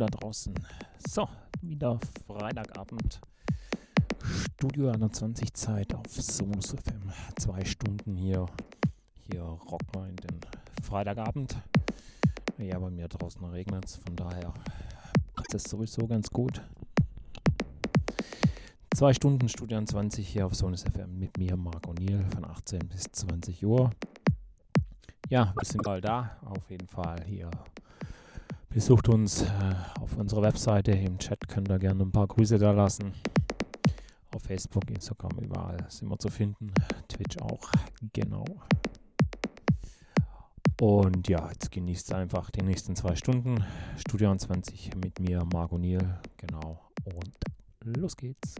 da draußen. So, wieder Freitagabend. Studio 21 Zeit auf Sonus FM. Zwei Stunden hier. Hier rocken wir in den Freitagabend. Ja, bei mir draußen regnet es, von daher ist das sowieso ganz gut. Zwei Stunden Studio 21 hier auf Sonus FM mit mir, Marc O'Neill, von 18 bis 20 Uhr. Ja, wir sind bald da, auf jeden Fall hier Besucht uns äh, auf unserer Webseite. Im Chat könnt ihr gerne ein paar Grüße da lassen. Auf Facebook, Instagram, überall sind wir zu finden. Twitch auch, genau. Und ja, jetzt genießt einfach die nächsten zwei Stunden. Studio 20 mit mir, Marco Niel, genau. Und los geht's.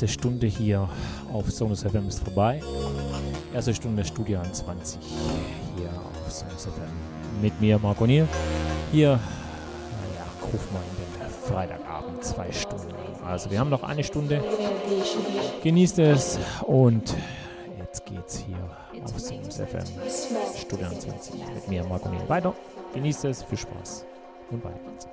Erste Stunde hier auf Sonus FM ist vorbei. Erste Stunde Studio 21 hier auf Sonus FM. Mit mir, Marco Nier. Hier, naja, ruf mal in den Freitagabend, zwei Stunden. Also wir haben noch eine Stunde. Genießt es und jetzt geht's hier auf Sonus FM Studio 21 mit mir, Marco Nier. Weiter. Genießt es, viel Spaß und weiter geht's.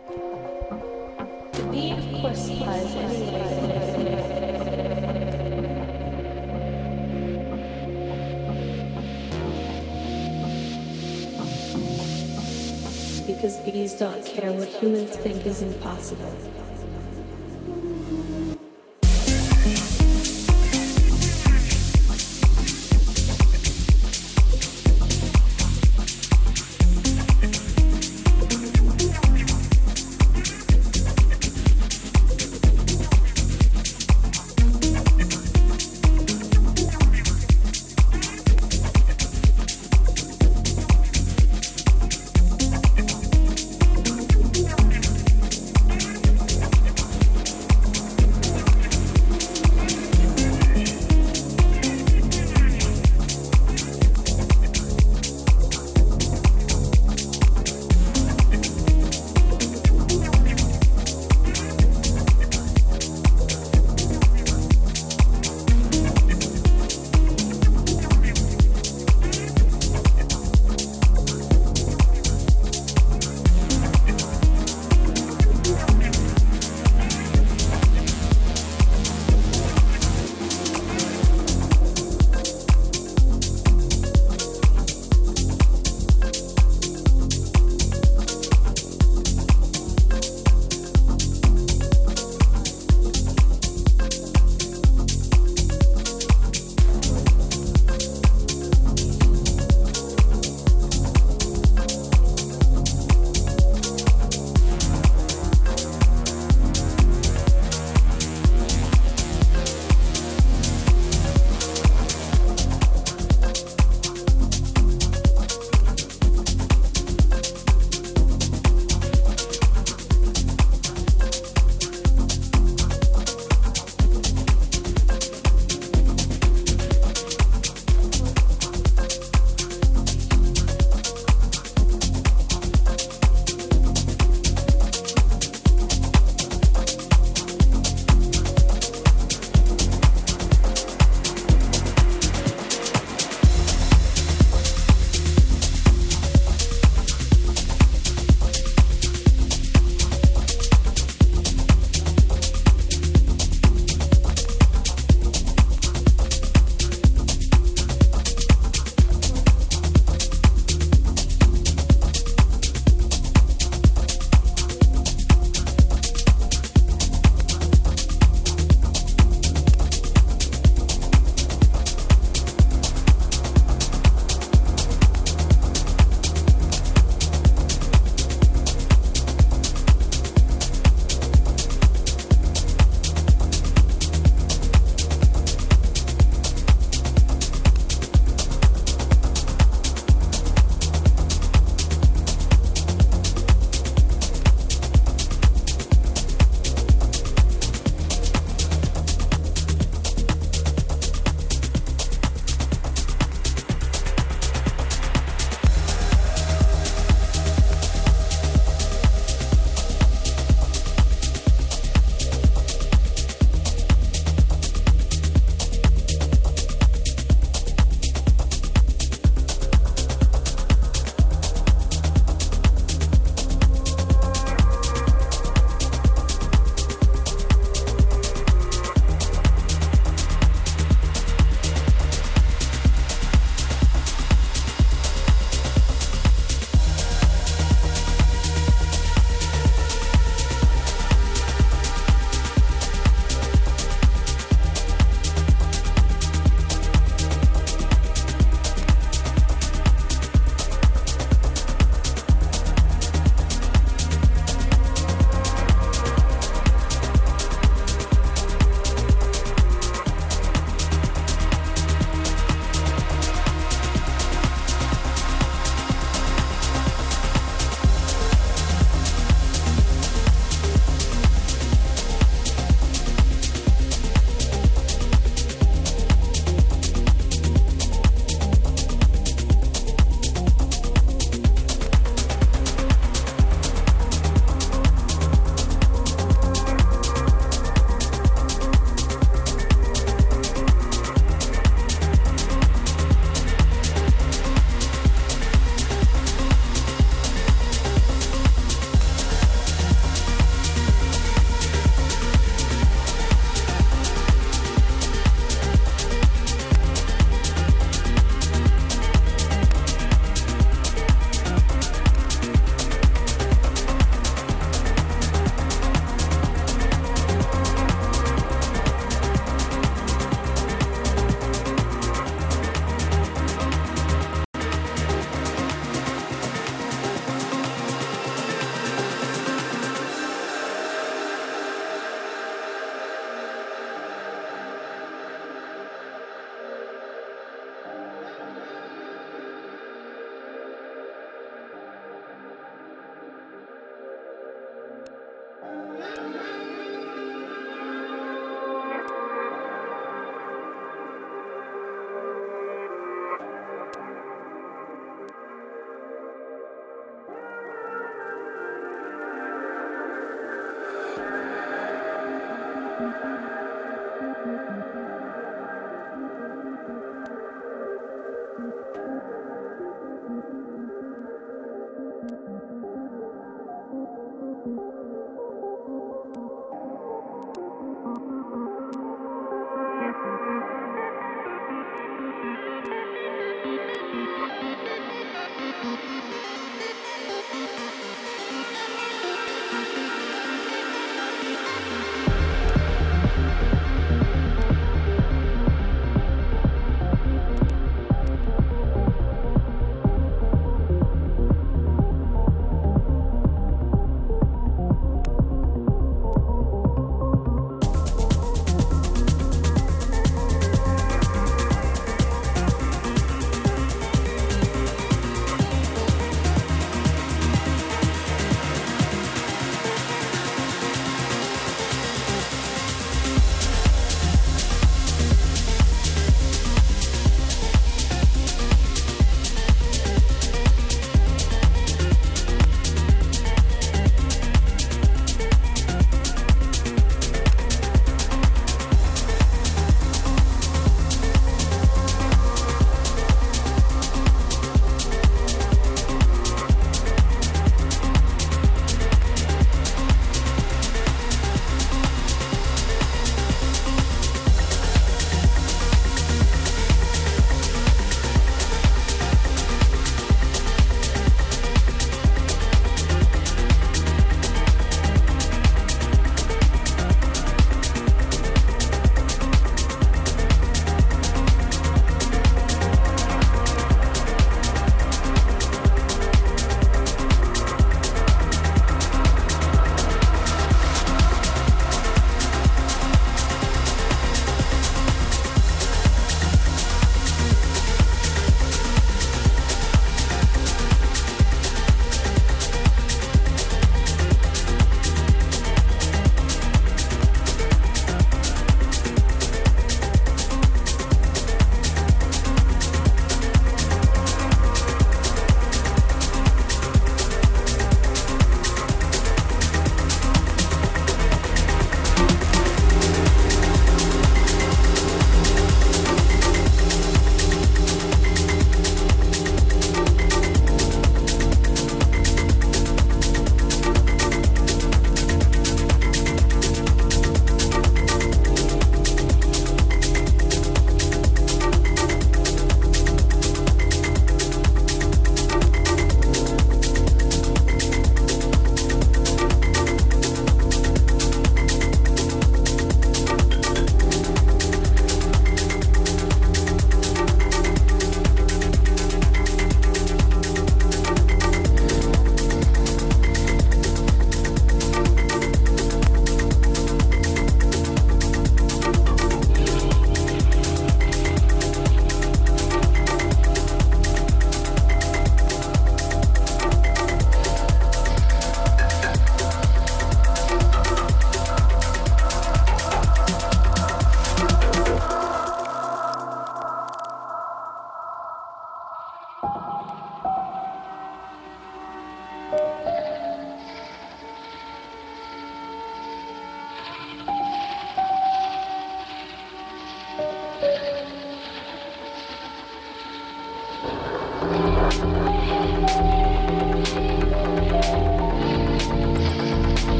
Don't care what humans think is impossible.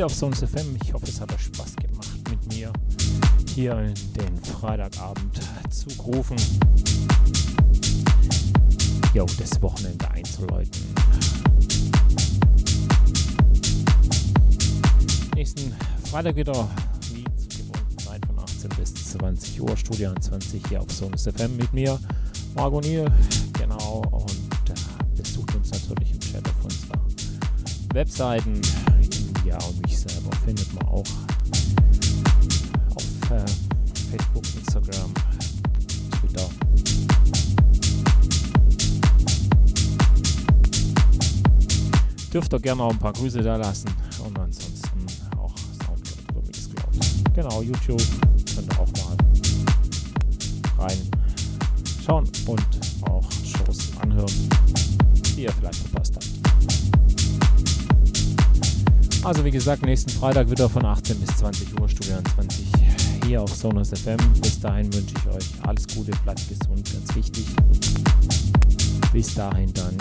Hier auf Sonus FM. Ich hoffe, es hat euch Spaß gemacht mit mir hier den Freitagabend zu rufen. Jo, das Wochenende einzuläuten. Nächsten Freitag wieder wie zur gewohnten Zeit von 18 bis 20 Uhr, Studio 20 hier auf Sonus FM mit mir, Margot Niel. Genau, und äh, besucht uns natürlich im Chat auf unserer Webseiten. Ihr gerne auch ein paar Grüße da lassen und ansonsten auch Soundcloud oder Mixcloud. Genau, YouTube könnt ihr auch mal reinschauen und auch Shows anhören, die ihr vielleicht verpasst habt. Also wie gesagt, nächsten Freitag wieder von 18 bis 20 Uhr, Studio 20 hier auf Sonos FM. Bis dahin wünsche ich euch alles Gute, bleibt gesund, ganz wichtig. Bis dahin dann,